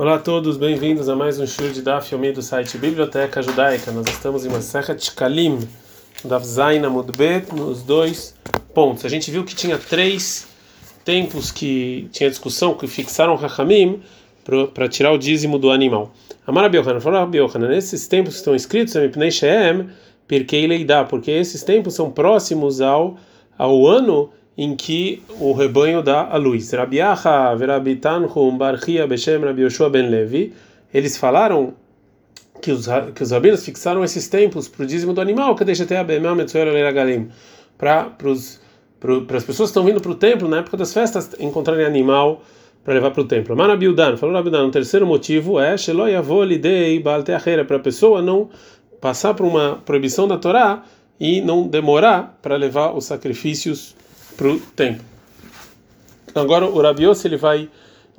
Olá a todos, bem-vindos a mais um show de Daf Yomi do site Biblioteca Judaica. Nós estamos em Masechet Kalim, Daf Zain Amudbet, nos dois pontos. A gente viu que tinha três tempos que tinha discussão, que fixaram Rahamim para tirar o dízimo do animal. Amar Abiohanan falou Abiohanan, nesses tempos que estão escritos, Mipnei Sheem, Pirkei Leidá, porque esses tempos são próximos ao, ao ano em que o rebanho dá a luz. Ben Levi, eles falaram que os, que os rabinos fixaram esses tempos para o dízimo do animal, que deixa até a Galim, para as pessoas que estão vindo para o templo na época das festas encontrarem animal para levar para o templo. Manabildan, falou Rabidan, o terceiro motivo é para a pessoa não passar por uma proibição da Torá e não demorar para levar os sacrifícios para o tempo. Agora o Rabiose ele vai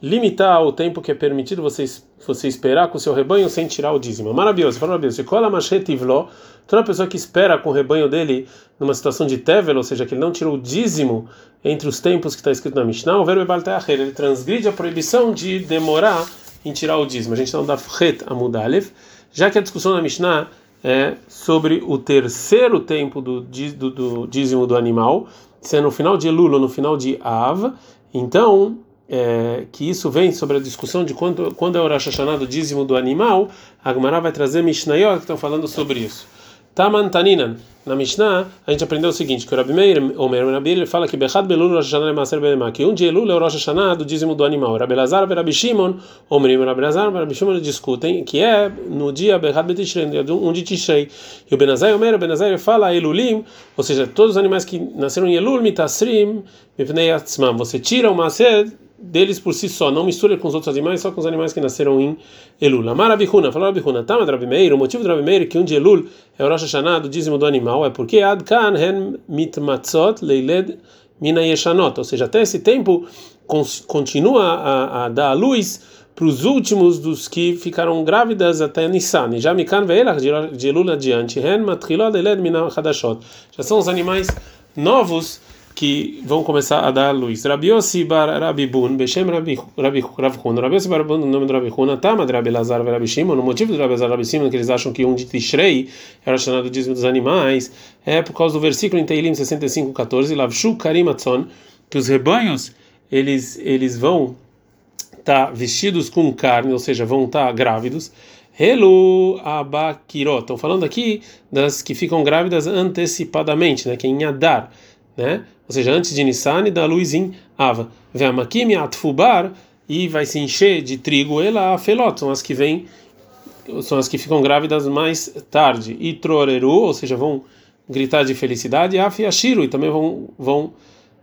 limitar o tempo que é permitido você, você esperar com o seu rebanho sem tirar o dízimo. Maravilhoso, fala Rabiose, cola machetivlo, toda pessoa que espera com o rebanho dele numa situação de tevel, ou seja, que ele não tirou o dízimo entre os tempos que está escrito na Mishnah, o verbo ele transgride a proibição de demorar em tirar o dízimo. A gente não dá fret a mudalev, já que a discussão na Mishnah é sobre o terceiro tempo do, do, do dízimo do animal, se é no final de Elul ou no final de Av, então é, que isso vem sobre a discussão de quando, quando é o Rosh Hashanah do dízimo do animal, a Gemara vai trazer Mishnayot que estão falando sobre isso. Taman Taninan. Na Mishnah, a gente aprendeu o seguinte, que o Rabi Meir, o Meir Rabi ele fala que Bechad Belul Rosh Hashanah Maser Belemá, que um dia Elul é o Rosh Hashanah do dízimo do animal. Rabi Lazar e Rabi Shimon, Omrim Rabi Lazar e Rabi Shimon discutem, que é no dia Bechad Betishrei, um de Tishrei. E o Benazai, o Meir, o Benazai fala Elulim, ou seja, todos os animais que nasceram em Elul, Mitasrim, Mipnei Atzmam, você tira o Maser deles por si só, não mistura com os outros animais, só com os animais que nasceram em Elul. Amar Abihuna, falou Abihuna, Tama Rabi Meir, o motivo do Rabi Meir é que um de Elul é o Rosh Hashanah do dízimo do animal, é porque Ad Kan Hen Mitmatzot Leiled Mina Yeshanot, ou seja, até esse tempo continua a, a dar a luz para os últimos dos que ficaram grávidas até Nissan. Já Mikan Veelach de Elul adiante, Hen Matchilot Leiled Mina Hadashot. Já são os animais novos que vão começar a dar luz. Rabi Yossi bar Rabi Bun, Beshem Rabi Rabi Rav Hun, Rabi Yossi bar Bun, no nome do Rabi Hun, Tama de Rabi Lazar e Rabi Shimon, no motivo do Rabi Lazar e Rabi Shimon, que eles acham que um de Tishrei era chamado dízimo dos animais, é por causa do versículo em Teilim 65:14, Lavshu Karimatzon, que os rebanhos eles eles vão estar tá vestidos com carne, ou seja, vão estar tá grávidos. Hello abakirot. Estão falando aqui das que ficam grávidas antecipadamente, né? Que é em Adar né? Ou seja, antes de Nissan, dá luz em Ava. Ve'amakim atfubar e vai se encher de trigo ela felot, são as que vêm são as que ficam grávidas mais tarde. E troreru, ou seja, vão gritar de felicidade, afiashiru, e também vão vão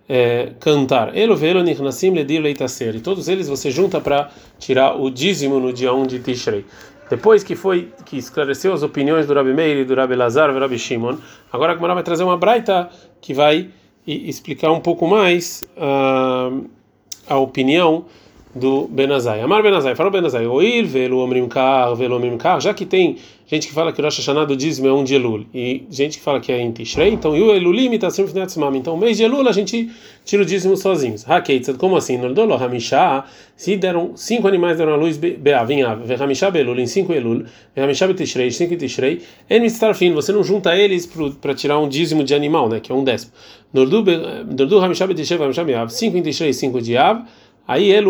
é, cantar. Elo velo nichnasim ledir leitaser. E todos eles você junta para tirar o dízimo no dia 1 de Tishrei. Depois que foi que esclareceu as opiniões do Rabi Meir e do Rabi Lazar e do Rabi Shimon, agora a Gemara vai trazer uma braita que vai explicar um pouco mais uh, a opinião do Benazai. Amar Benazai, fala Benazai, oir velo omrim kar, velo omrim kar, já que tem gente que fala que Rosh Hashanah do dízimo é um de Elul e gente que fala que é em Tishrei, então e o Elulim está sempre netzmam. Então, mês de Elul a gente tira o dízimo sozinhos. Hakeitzad, como assim? No dolo Hamishá, se deram cinco animais deram a luz Be'a, vinha Hamishá Belul em cinco Elul, Hamishá Betishrei, cinco Tishrei, En Mitztarfin, você não junta eles para tirar um dízimo de animal, né, que é um décimo. Nordu Hamishá Betishrei, Hamishá Be'av, cinco em Tishrei, cinco de Av, Aí ele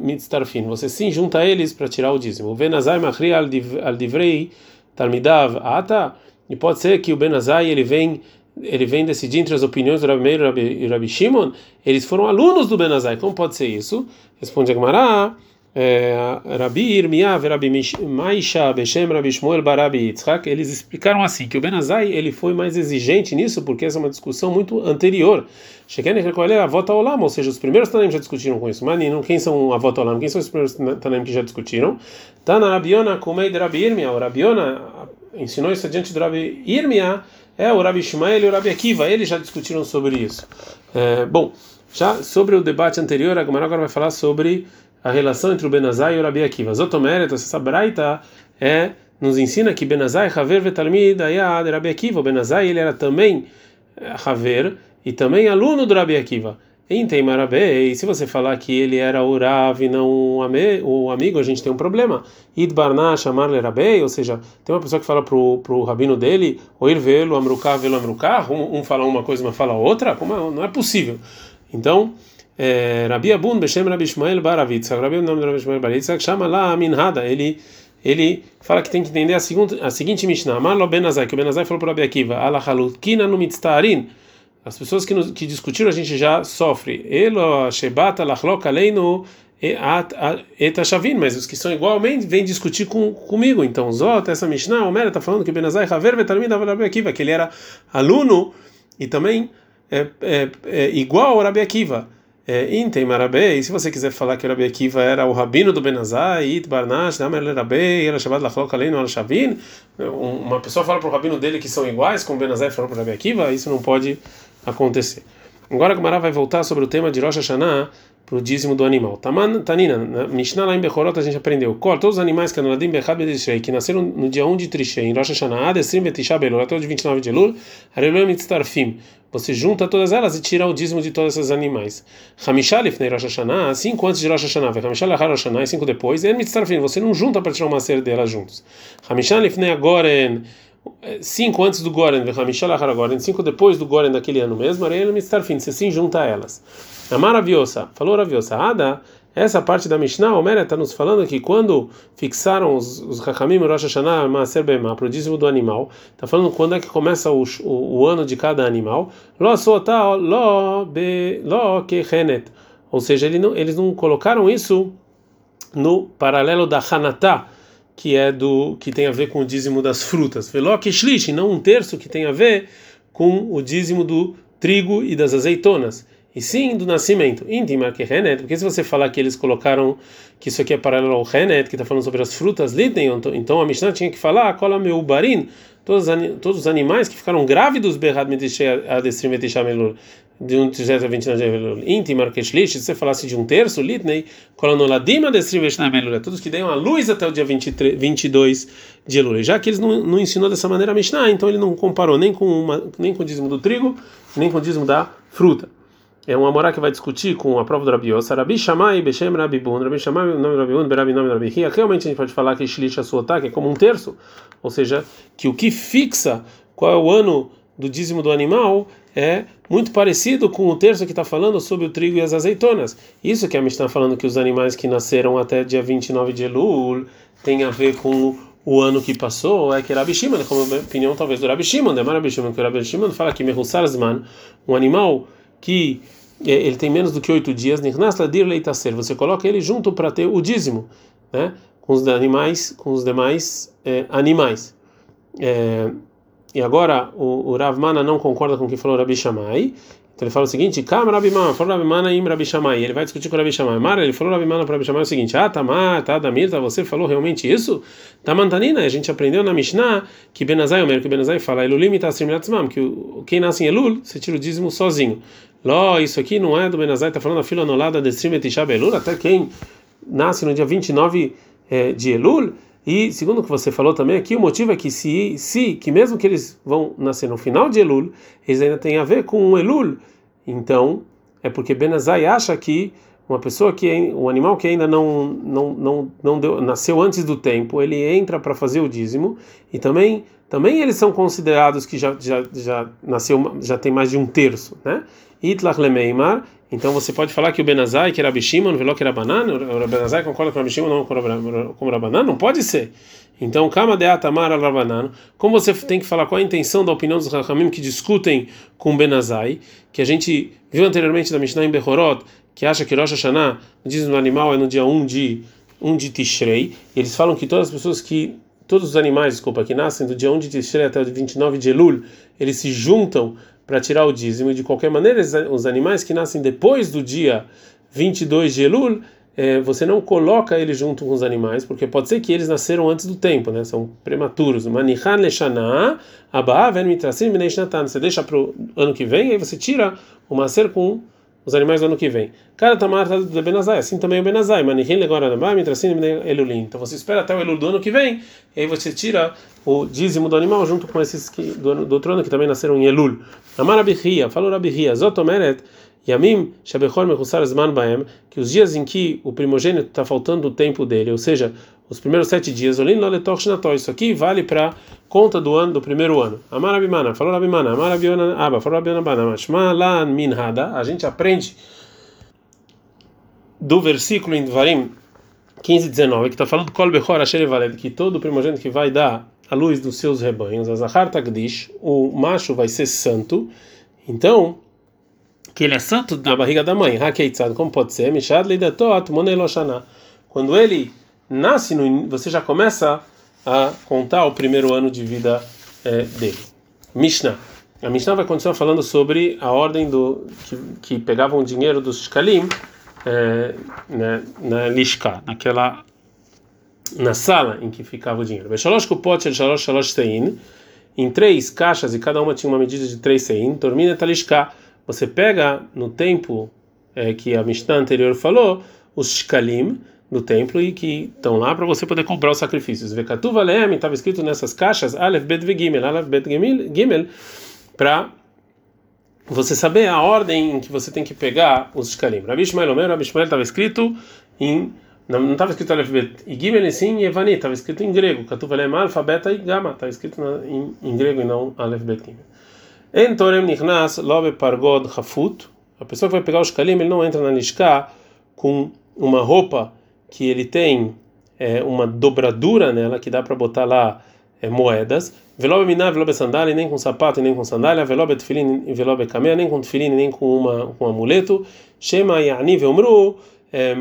mitztarfin, você sim junta eles para tirar o dízimo. O Benazai machri al divrei talmidav ata, e pode ser que o Benazai ele vem ele vem decidir entre as opiniões do Rabi Meir e Rabi Shimon, eles foram alunos do Benazai. Como pode ser isso? Responde a Gemara, é, Rabi Irmiyav, Rabi Maisha, Beshem, Rabi Shmuel, Barabi Yitzhak, eles explicaram assim, que o Benazai ele foi mais exigente nisso, porque essa é uma discussão muito anterior. Shekenek recolher a volta ao Olam, ou seja, os primeiros Tanaim já discutiram com isso. Manino, quem são a Olam? Quem são os primeiros Tanaim que já discutiram? Tana Rabiona, Kumei de Rabi Irmia, o Rabiona ensinou isso diante do Rabi Irmia, é o Rabi Shmael e o Rabi Akiva, eles já discutiram sobre isso. É, bom, já sobre o debate anterior, a Gemara agora vai falar sobre a relação entre o Benazai e o Rabi Akiva. Zotomeret, essa braita é nos ensina que Benazai, Haver vetalmid ayad Rabi Akiva. O Benazai ele era também Haver e também aluno do Rabi Akiva. Em Teimarabei, se você falar que ele era o Rav e não o amigo, a gente tem um problema. Id Barná chamar Rabei, ou seja, tem uma pessoa que fala pro, pro rabino dele, ou ir vê-lo, amruká, vê-lo, amruká, um, um fala uma coisa, mas fala outra, como não é possível. Então, Rabi Abun, Beshem Rabi Ishmael Baravitzak, Rabi nome Rabi Ishmael Baravitzak, chama lá a Minhada, ele ele fala que tem que entender a, segunda, a seguinte Mishnah, Amar lo Benazai, que o Benazai falou para Rabi Akiva, Ala Halukina no Mitztarin, as pessoas que, nos, que discutiram a gente já sofre. Elo Shebata Lachlok Aleinu Etashavin, mas os que são igualmente vêm discutir com, comigo. Então, Zot, essa Mishnah, o Mera está falando que Benazai Haver Vetalmid Rabi Akiva, que ele era aluno e também é, é, é igual ao Rabi Akiva. É, Intem Marabei, se você quiser falar que o Rabi Akiva era o rabino do Benazai, It Barnash, Damer Rabei, era Shabbat Lachlok Aleinu Al Shavin, uma pessoa fala para o rabino dele que são iguais, como Benazai falou para o Rabi Akiva, isso não pode acontecer. Agora a Gemara vai voltar sobre o tema de Rosh Hashanah para o dízimo do animal. Taman, tanina, na Mishnah lá em Bechorot a gente aprendeu. Kol, todos os animais que anuladim bechad betishrei, que nasceram no dia 1 de Trishrei, em Rosh Hashanah, adestrim betisha belul, até o dia 29 de Elul, hareloem mitztarfim. Você junta todas elas e tira o dízimo de todos esses animais. Hamishah lifnei Rosh Hashanah, cinco antes de Rosh Hashanah, Hamishah lachar Rosh Hashanah, e cinco depois, e mitztarfim, você não junta para tirar uma série delas juntos. Hamishah lifnei agoren, cinco antes do Goren, Goren, cinco depois do Goren daquele ano mesmo, Areia Mitztarfin, você sim junta elas. A Maraviosa, falou Raviosa, Ada, essa parte da Mishnah, o Mera está nos falando que quando fixaram os, os Hakamim Rosh Hashanah Maaser Bema, para o dízimo do animal, está falando quando é que começa o, o, o ano de cada animal, Lo Sota Lo Be Lo Kehenet, ou seja, ele não, eles não colocaram isso no paralelo da Hanatah, que é do que tem a ver com o dízimo das frutas. Velok shlish, não um terço que tem a ver com o dízimo do trigo e das azeitonas. E sim do nascimento. Íntima que Renet, porque se você falar que eles colocaram que isso aqui é paralelo ao Renet, que está falando sobre as frutas, lidem, então a Mishnah tinha que falar, cola meu barin, todos, todos os animais que ficaram grávidos, berrad adestrim de um terço a 29 de íntima keshlish, se você falasse de um terço, litnei, colonoladim adestrim todos que deem a luz até o dia 23, 22 de Elul. Já que eles não, não ensinou dessa maneira a Mishnah, então ele não comparou nem com, uma, nem com o dízimo do trigo, nem com o dízimo da fruta é uma morá que vai discutir com a prova do Rabi Yosa, Rabi Shammai, Beshem Rabi Bun, Rabi Shammai, nome do Rabi Bun, Berabi, nome do Rabi Ria. Realmente a gente pode falar que Shlish Asuotak é como um terço, ou seja, que o que fixa qual é o ano do dízimo do animal é muito parecido com o terço que está falando sobre o trigo e as azeitonas. Isso que a Mishnah está falando que os animais que nasceram até dia 29 de Elul tem a ver com o ano que passou, é que Rabi Shimon, como opinião talvez do Rabi Shimon, né? Rabi Shimon, que o Rabi Shimon fala que Mehussar Zman, um animal que é, ele tem menos do que oito dias, você coloca ele junto para ter o dízimo, né? com os animais, com os demais é, animais. É, e agora o, o Rav Mana não concorda com o que falou Rabi Shammai, então ele fala o seguinte: Kam Rabi Mana, falou Rabi Mana im Rabi Shammai. Ele vai discutir com Rabi Shammai. Mara, ele falou Rabi Mana para Rabi Shammai o seguinte: Ah, Tamar, tá, Damir, tá, você falou realmente isso? Tamantanina, a gente aprendeu na Mishnah que Benazai, o que Benazai fala, Elulim tá que quem nasce em Elul, você tira o dízimo sozinho. Ló, isso aqui não é do Benazai, está falando a fila anulada de Strimet Elul, até quem nasce no dia 29 é, de Elul. E segundo o que você falou também aqui, o motivo é que se, se que mesmo que eles vão nascer no final de Elul, eles ainda têm a ver com um Elul. Então, é porque Benazai acha que uma pessoa que um animal que ainda não não não, não deu, nasceu antes do tempo, ele entra para fazer o dízimo e também também eles são considerados que já já, já nasceu já tem mais de um terço, né? Itlach lemeimar. Então você pode falar que o Benazai, que era Bishimon, veló que era banana, o Benazai concorda com o Bishimon, não com o banana, não pode ser. Então, Kama de Atamar al como você tem que falar qual a intenção da opinião dos Rahamim que discutem com o Benazai, que a gente viu anteriormente da Mishnah em Behorot, que acha que Rosh Hashanah, no animal, é no dia 1 de, 1 de Tishrei, eles falam que todas as pessoas que, todos os animais, desculpa, que nascem do dia 1 de Tishrei até o 29 de Elul, eles se juntam para tirar o dízimo. E de qualquer maneira, os animais que nascem depois do dia 22 de Elul, é, você não coloca eles junto com os animais, porque pode ser que eles nasceram antes do tempo, né? São prematuros. Você deixa para o ano que vem, aí você tira o macer com os animais do ano que vem. Cada tamar tá do Benazai, assim também o Benazai. Manichin agora na mitrasim, elulim. Então você espera até o Elul do ano que vem, e aí você tira o dízimo do animal junto com esses que, do, do outro ano que também nasceram em Elul. Amar Abihia, falou Abihia, Zotomeret, Yamim Shabechor Mechusar Zman Baem, que os dias em que o primogênito está faltando o tempo dele, ou seja, os primeiros sete dias, Olin Loletoch Shnató, isso aqui vale para conta do ano, do primeiro ano. Amar Abimana, falou Abimana, Amar Abiona Aba, falou Abiona Bana, Lan Minhada, a gente aprende do versículo em Dvarim 15 19, que está falando Kol Bechor Asher Valed, que todo primogênito que vai dar a luz dos seus rebanhos, Azahar Tagdish, o macho vai ser santo, então, que ele é santo na barriga da mãe, Hakeitzad, como pode ser? Mishad Leidatot Moneloshana. Quando ele nasce, no, você já começa a contar o primeiro ano de vida é, dele. Mishnah. A Mishnah vai continuar falando sobre a ordem do que, que pegavam o dinheiro dos shkalim é, né, na lishka, naquela na sala em que ficava o dinheiro. Shalosh shalosh sein, em três caixas e cada uma tinha uma medida de três sein, tormina talishka. Você pega no tempo é, que a Mishnah anterior falou os shkalim no templo e que estão lá para você poder comprar os sacrifícios. Vekatuva Leem estava escrito nessas caixas Aleph Bet Gimel, Aleph Bet Gimel, para você saber a ordem em que você tem que pegar os shkalim. Rabi Ishmael Omer, Rabi estava escrito em não estava escrito Aleph Bet e Gimel sim Evani, estava escrito em grego. Katuva Leem Alfa, Beta e Gama, estava escrito na, em, em, grego e não Aleph Bet Gimel. En Torem Nichnas Lobe Pargod Hafut, a pessoa que vai pegar os shkalim, ele não entra na lishka com uma roupa que ele tem é, uma dobradura nela que dá para botar lá é, moedas. Velobe miná, velobe sandália, nem com sapato, nem com sandália. Velobe tefilin velobe camé, nem com tefilin, nem com uma com amuleto. Shema yani veumru, é,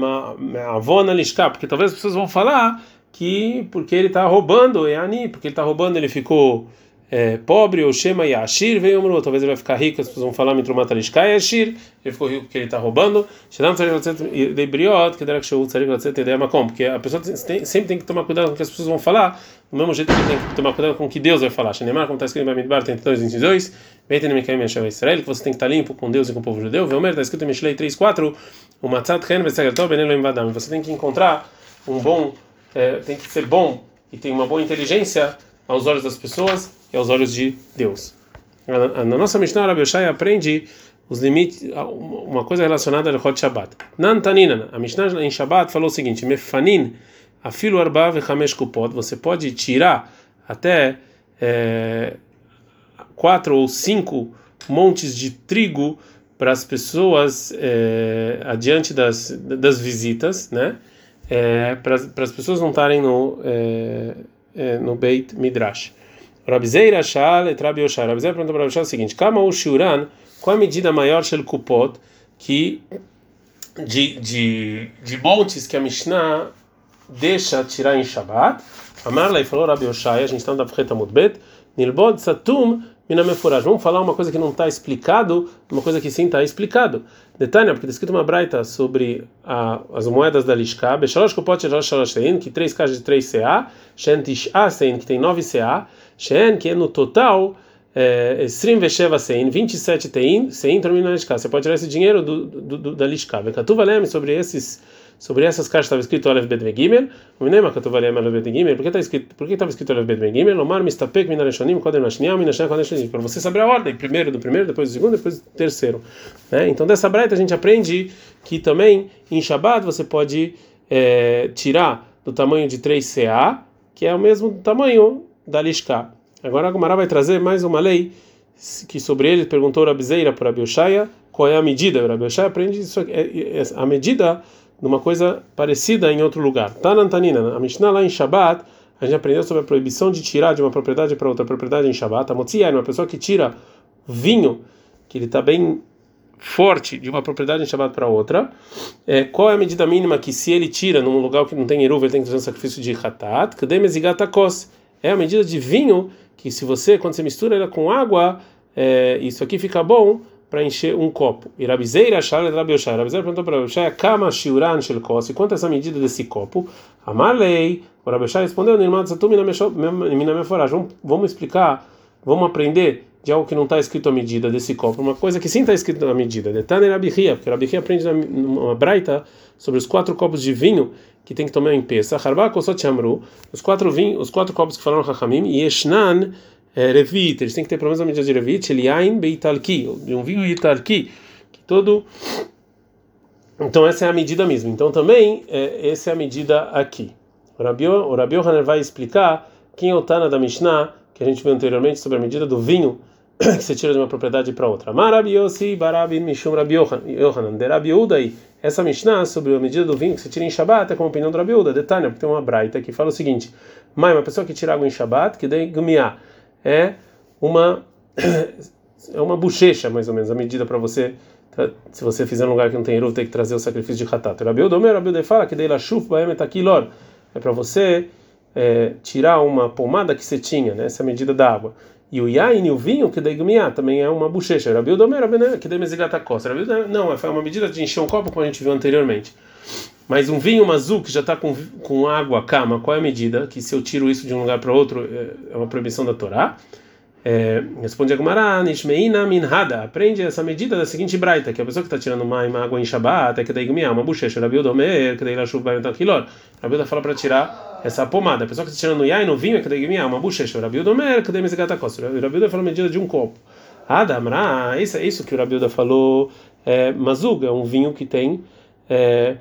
avona lishka, porque talvez as pessoas vão falar que porque ele está roubando, yani, porque ele está roubando, ele ficou é, pobre, ou Shema Yashir veio Umru, talvez ele vai ficar rico, as pessoas vão falar Mitrumata Lishkai Yashir, ele ficou rico porque ele está roubando, Briot, que Edea Makom, porque a pessoa sempre tem que tomar cuidado com o que as pessoas vão falar, do mesmo jeito que tem que tomar cuidado com o que Deus vai falar. Shenemar, como está escrito em Bamidbar 32, 22, Beitem Mekaim Yashem Israel, que você tem que estar limpo com Deus e com o povo judeu, Veomer, está escrito em Mishlei 3, 4, o Matzat Vadam, você tem que encontrar um bom, é, tem que ser bom e tem uma boa inteligência aos olhos das pessoas e aos olhos de Deus. Na nossa Mishnah, Rabbi Yoshai aprende os limites, uma coisa relacionada ao Hot Shabbat. Nantanina, a Mishnah em Shabbat falou o seguinte: Mefanin, afilo arba vechamesh kupot, você pode tirar até é, quatro ou cinco montes de trigo para as pessoas é, adiante das, das visitas, né? É, para, para as pessoas não estarem no é, é, no Beit Midrash. Rabzeira Shal et Rabi Yoshar. Rabzeira perguntou para Rabi o seguinte: Kama o Shuran, qual a medida maior shel kupot que de, de, de montes que a Mishnah deixa tirar em Shabbat? Amarla e falou Rabi Yoshai, a gente está no Dafreta Mudbet, Nilbod Satum Minamefuraj. Vamos falar uma coisa que não está explicado, uma coisa que sim está explicado. Detalhe, porque está escrito uma braita sobre a, as moedas da Lishka, Beshalosh Kopot Shalosh Sein, que três caixas de 3 CA, Shen Tisha Sein, que tem 9 CA, Shen, que é no total. Sein, 27 Tein, Sein, termina na. Você pode tirar esse dinheiro do, do, do da Lishka. Bekatuva Leme sobre esses sobre essas caixas estava escrito Aleph Bet Gimel, o Minema Katuvalem Aleph Bet Gimel, por que estava escrito Aleph Bet Gimel? Omar Mistapek Minareshonim Kodem Nashniam Minashem Kodem Nashniam, para você saber a ordem, primeiro do primeiro, depois do segundo, depois do terceiro. Né? Então dessa braita a gente aprende que também em Shabbat você pode é, tirar do tamanho de 3 CA, que é o mesmo tamanho da Lishka. Agora a vai trazer mais uma lei que sobre ele perguntou Rabizeira para Abioshaya qual é a medida. Rabioshaia aprende isso, é, é, a medida numa coisa parecida em outro lugar. Tanantanina, a Mishnah lá em Shabbat, a gente aprendeu sobre a proibição de tirar de uma propriedade para outra propriedade em Shabbat. A Motzia é uma pessoa que tira vinho, que ele está bem forte, de uma propriedade em Shabbat para outra. É, qual é a medida mínima que, se ele tira num lugar que não tem eruv, ele tem que fazer um sacrifício de Hatat? É a medida de vinho que, se você, quando você mistura ela com água, é, isso aqui fica bom para encher um copo. E Rabizeira Shal Rabi Yoshai. Rabizeira perguntou para Rabi Yoshai, Kama Shiuran Shel Kos, quanto é essa medida desse copo? Amarlei. O Rabi Yoshai respondeu, Nirmad Satum Mina Meforaj. Vamos explicar, vamos aprender de algo que não está escrito a medida desse copo, uma coisa que sim está escrito a medida. Detane Rabi Ria, porque Rabi Ria aprende uma braita sobre os quatro copos de vinho que tem que tomar em peça. Harba Kosot os quatro vinhos, os quatro copos que falaram Hachamim, e Eshnan é, revit, eles têm que ter pelo menos a medida de revit, eliain beitalki, de um vinho italki, que todo. Então essa é a medida mesmo. Então também é, essa é a medida aqui. O Rabi, Rabi vai explicar quem é o Tana da Mishnah, que a gente viu anteriormente sobre a medida do vinho que você tira de uma propriedade para outra. Marabiosi barabin mishum Rabi Yohanan de Rabi Udai. Essa Mishnah sobre a medida do vinho que você tira em Shabbat é como a opinião do Rabi Uda. Detalhe, porque tem uma braita que fala o seguinte: Mãe, uma pessoa que tira água em Shabbat, que daí gumiá, é uma é uma bochecha mais ou menos a medida para você se você fizer um lugar que não tem eruv, tem que trazer o sacrifício de hatat. Rabi Uda, Rabi Uda fala que daí la etakilor é para você é, tirar uma pomada que você tinha, né? essa é medida da água. E o yain, o vinho, que daí também é uma bochecha. Rabi Domer, que daí mezigata costa. Não, foi uma medida de encher um copo, como a gente viu anteriormente. Mas um vinho mazu que já está com, com água, cama, qual é a medida? Que se eu tiro isso de um lugar para outro, é, é uma proibição da Torá. É, responde a Gumara, Nishmeina Minhada. Aprende essa medida da seguinte braita: que a pessoa que está tirando uma, água em Shabbat, é que daí uma bochecha. Rabi Domer, que daí la chuva vai entrar quilor. Rabi fala para tirar essa pomada. A pessoa que está tirando yain no vinho é que tem uma bochecha. Rabiuda Omer, que tem gata costa. Rabiuda falou medida de um copo. Adamra, isso é isso que o Rabiuda falou. É, mazuga, um vinho que tem é,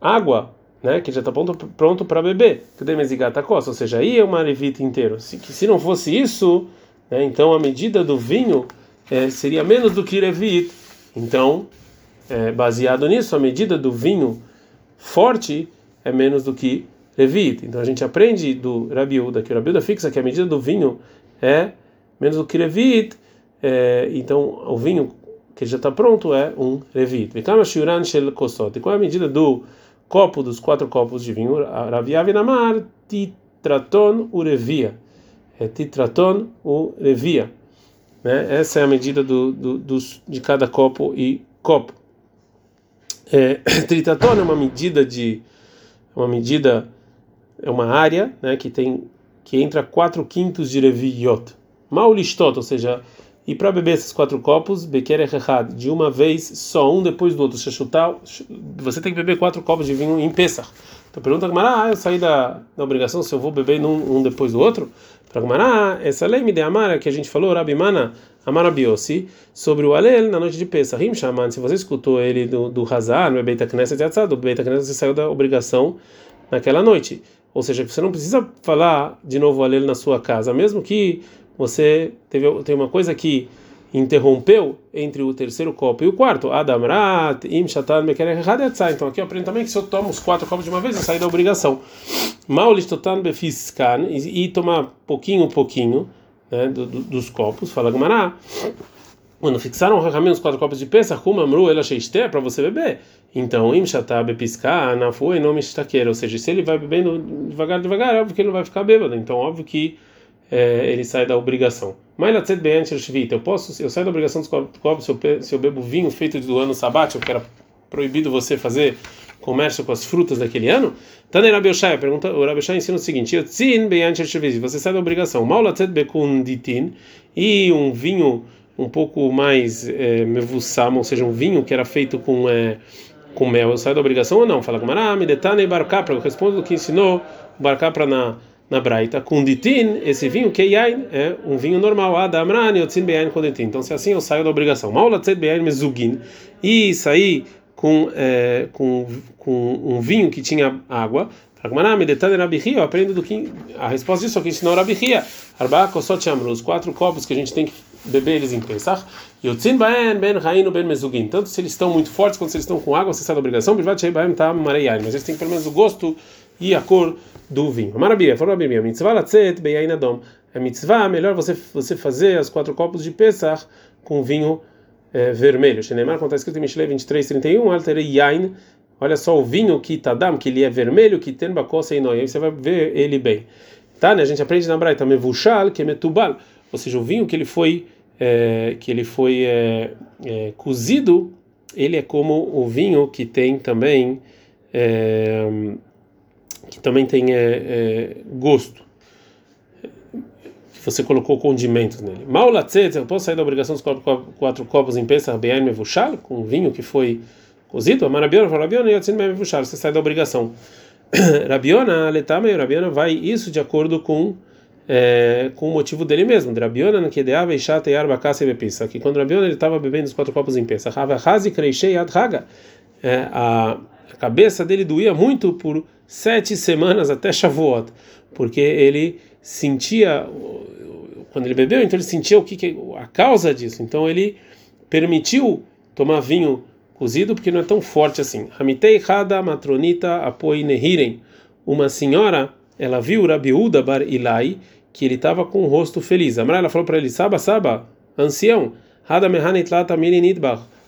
água, né, que já está pronto, para beber. Que tem gata costa. Ou seja, aí é uma levita inteiro. Se, se não fosse isso, né, então a medida do vinho é, seria menos do que levit. Então, é, baseado nisso, a medida do vinho forte é menos do que Levit. Então a gente aprende do Rabiuda, que o Rabiuda fixa que a medida do vinho é menos do que Levit. É, então o vinho que já está pronto é um Levit. E qual é a medida do copo, dos quatro copos de vinho? Raviav namar titraton urevia. É titraton urevia. Né? Essa é a medida do, do, dos, de cada copo e copo. É, tritraton é uma medida de uma medida é uma área né, que tem que entra 4 quintos de Reviot. Mal listot, ou seja, e para beber esses quatro copos, Beker Echad, de uma vez só, um depois do outro, chutar, você tem que beber quatro copos de vinho em Pesach. Então pergunta ah, eu saí da, da obrigação se eu vou beber num, um depois do outro? Ah, essa lei me de Amara que a gente falou, Rabi Mana, Amara Biosi, sobre o Alel na noite de Pesach. Rim Shaman, se você escutou ele do, do Hazar, no Beita Knesset do Beita Knesset você saiu da obrigação naquela noite. Ou seja, você não precisa falar de novo alelo na sua casa, mesmo que você teve tem uma coisa que interrompeu entre o terceiro copo e o quarto. Adamrat, im shatan Então aqui eu aprendo também que se eu tomo os quatro copos de uma vez, eu saio da obrigação. Maulistotan befiskan e tomar pouquinho pouquinho né, do, do, dos copos. Fala Gumará. Quando fixaram os quatro copos de peça, Kumamru, ela cheiste para você beber. Então, im shatabe piscar, na nome estaqueira. Ou seja, se ele vai bebendo devagar, devagar, é óbvio que ele não vai ficar bêbado. Então, óbvio que é, ele sai da obrigação. Latzet bem eu posso, eu saio da obrigação dos copos se eu, se eu bebo vinho feito do ano sabático, que era proibido você fazer comércio com as frutas daquele ano? Tane Rabioshai, pergunta, o Rabioshai ensina o seguinte: você sai da obrigação. E um vinho um pouco mais é, mevussam, ou seja, um vinho que era feito com é, com mel, sai da obrigação ou não? Fala com Marami, Detane Barcapra, eu respondo o que ensinou Barcapra na, na Braita. Com ditin, esse vinho, que yain, é um vinho normal. Adamrani, Yotzin Beyain com ditin. Então, se assim eu saio da obrigação. Maulatzet Beyain Mezugin. E sair com, é, com, com um vinho que tinha água. Eu aprendo do que a resposta disso é que ensinou Rabi Hia. Arba kosot os quatro copos que a gente tem que beber eles em Pesach. Yotzin baen ben rainu ben mezugin. Tanto se eles estão muito fortes quanto se eles estão com água, você sai da obrigação. Bivat baem tam mareiai. Mas eles têm pelo menos o gosto e a cor do vinho. Marabia, falou Rabi Hia. Mitzvah latzet beyain adom. É mitzvah, melhor você você fazer as quatro copos de Pesach com vinho é, vermelho. Shenemar, como está escrito em Mishle 23, 31, alterei yain Olha só o vinho que tadam, que ele é vermelho, que tem bacosa e noi. Aí você vai ver ele bem. Tá, né? A gente aprende na Braita, mevushal, que é metubal. Ou seja, o vinho que ele foi é, que ele foi é, é, cozido, ele é como o vinho que tem também é, que também tem é, é, gosto. Você colocou condimentos nele. Mal latzet, eu posso sair da obrigação dos quatro, quatro copos em Pesach, be'ain mevushal, com vinho que foi cozido, mas Rabiona fala, Rabiona, Yotzin Mevushar, você sai da obrigação. Rabiona, Letame, Rabiona vai isso de acordo com é, com o motivo dele mesmo. Drabiona que deava e e arba pensa que quando Drabiona ele estava bebendo os quatro copos em pensa, Rava Hazi Kreishei Adhaga, é, a cabeça dele doía muito por sete semanas até Shavuot, porque ele sentia quando ele bebeu, então ele sentia o que, que a causa disso. Então ele permitiu tomar vinho cozido porque não é tão forte assim. Hamitei Hada Matronita Apoi Nehiren. Uma senhora, ela viu Rabiúda Bar Ilai que ele estava com o rosto feliz. A ela falou para ele: Saba, Saba, ancião.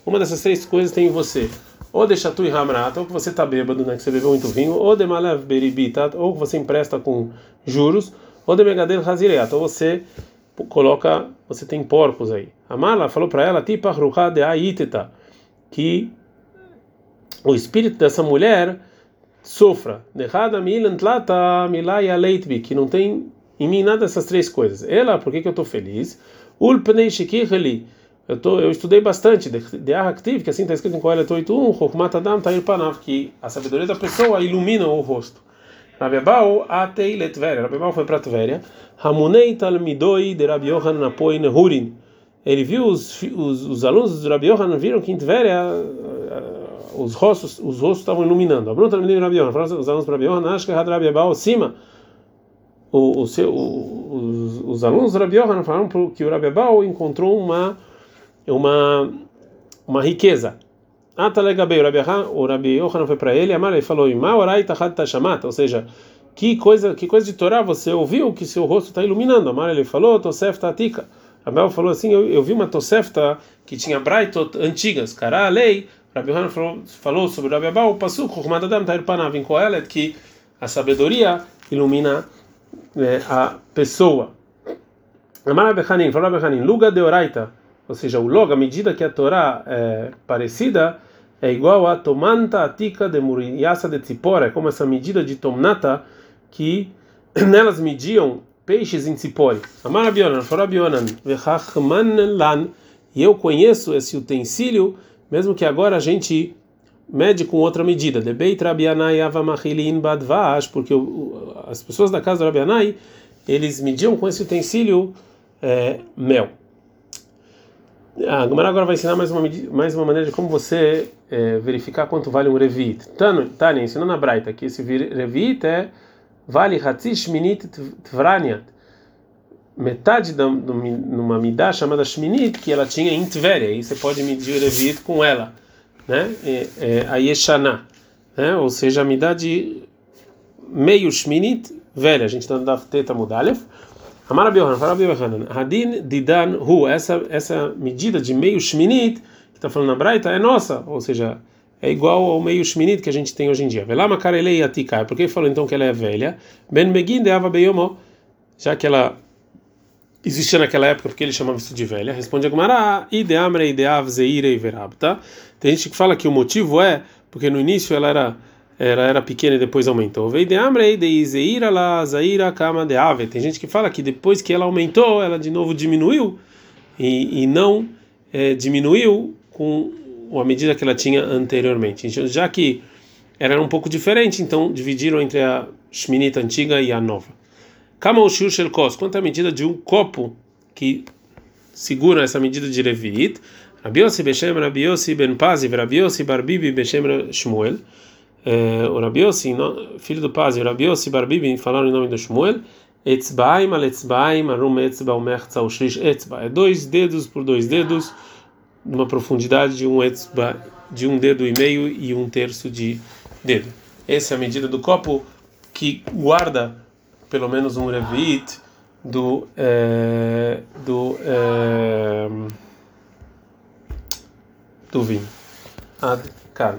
Uma dessas três coisas tem em você. Ou deixa tu e ou que você está bêbado, né, que você bebeu muito vinho, ou de malev beribitat, ou que você empresta com juros, ou de megadel hazireat, ou você coloca, você tem porcos aí. A mala falou para ela, tipa de aiteta, que o espírito dessa mulher sofra. Leitbi, que não tem em mim nada dessas três coisas. Ela, por que, que eu estou feliz? Eu tô, eu estudei bastante de que assim está escrito em Coelho 8.1, Chokmat Adam Tair Panav, que a sabedoria da pessoa ilumina o rosto. Rabebal atei letveria. Rabebal foi para Tveria. Hamunei talmidoi de Rabi Yohan napoi nehurin. Ele viu os, os, os alunos do Rabi Yohan viram que em Tveria os rostos os rostos estavam iluminando. A Bruna de Rabi Yohan, os alunos do Rabi Yohan, acho que Rabbi Abal cima o, o seu, os, os alunos do Rabi Yohan falaram que o Rabi Abal encontrou uma uma uma riqueza. Atalegabei, o Rabi Yohanan foi para ele, Amar, e falou: ou seja, que coisa, que coisa de Torá você ouviu que seu rosto está iluminando? Amar, ele falou: Tosefta Atika. Abel falou assim: eu, eu vi uma Tosefta que tinha braitot antigas, cara, a lei. Rabi Yohanan falou, falou sobre o Rabi Abel, o Pasuk, Chokhmatadam Tair Panav, em Kohelet, que a sabedoria ilumina né, a pessoa. Amar Rabi Hanin, falou Rabi Hanin, Luga de Oraita ou seja, o log, a medida que a Torá é parecida, é igual a tomanta atika de muriasa de tzipora, é como essa medida de tomnata que nelas mediam peixes em tzipori. Amar Abionan, Forabionan, vechachman lan, e eu conheço esse utensílio, mesmo que agora a gente mede com outra medida. De beit Rabianai avamachilin badvash, porque as pessoas da casa do Rabianai, eles mediam com esse utensílio é, mel. Ah, a Gomara agora vai ensinar mais uma, mais uma maneira de como você é, verificar quanto vale um revit. Tânia, ensinando na Braita que esse revit é vale Hatzish Minit Tvraniat. Metade de uma midá chamada Shminit que ela tinha em Tveria. Aí você pode medir o revit com ela. Né? É, é, a Yeshaná. Né? Ou seja, a midá de meio Shminit velha. A gente está dando Teta Mudalef. Amar Abiohan, fala Abiohan, Hadin Didan Hu, essa, essa medida de meio Shminit, que está falando na Braita, é nossa, ou seja, é igual ao meio Shminit que a gente tem hoje em dia. Velama Karelei Atikai, por que falou então que ela é velha? Ben Megin de Beyomo, já que ela existia naquela época, porque ele chamava isso de velha, responde a Gumara, Ideamre Ideav Zeire e Verabta. Tem gente que fala que o motivo é porque no início ela era ela era pequena e depois aumentou. Tem gente que fala que depois que ela aumentou, ela de novo diminuiu e, e não é, diminuiu com a medida que ela tinha anteriormente. Então, já que era um pouco diferente, então dividiram entre a Shminita antiga e a nova. Kama o Shel Kos, quanto à medida de um copo que segura essa medida de Revit, Rabiosi Beshem Rabiosi Ben Pazi, Rabiosi Barbibi Beshem Shmuel é, o Rabiossi, filho do Paz, o Rabiossi Barbibi falaram em nome do Shmuel, Etzbaim al Etzbaim arum Etzba umertza ushrish Etzba. É dois dedos por dois dedos, numa profundidade de um Etzba, de um dedo e meio e um terço de dedo. Essa é a medida do copo que guarda pelo menos um revit do é, do é, do vinho. Ad kan.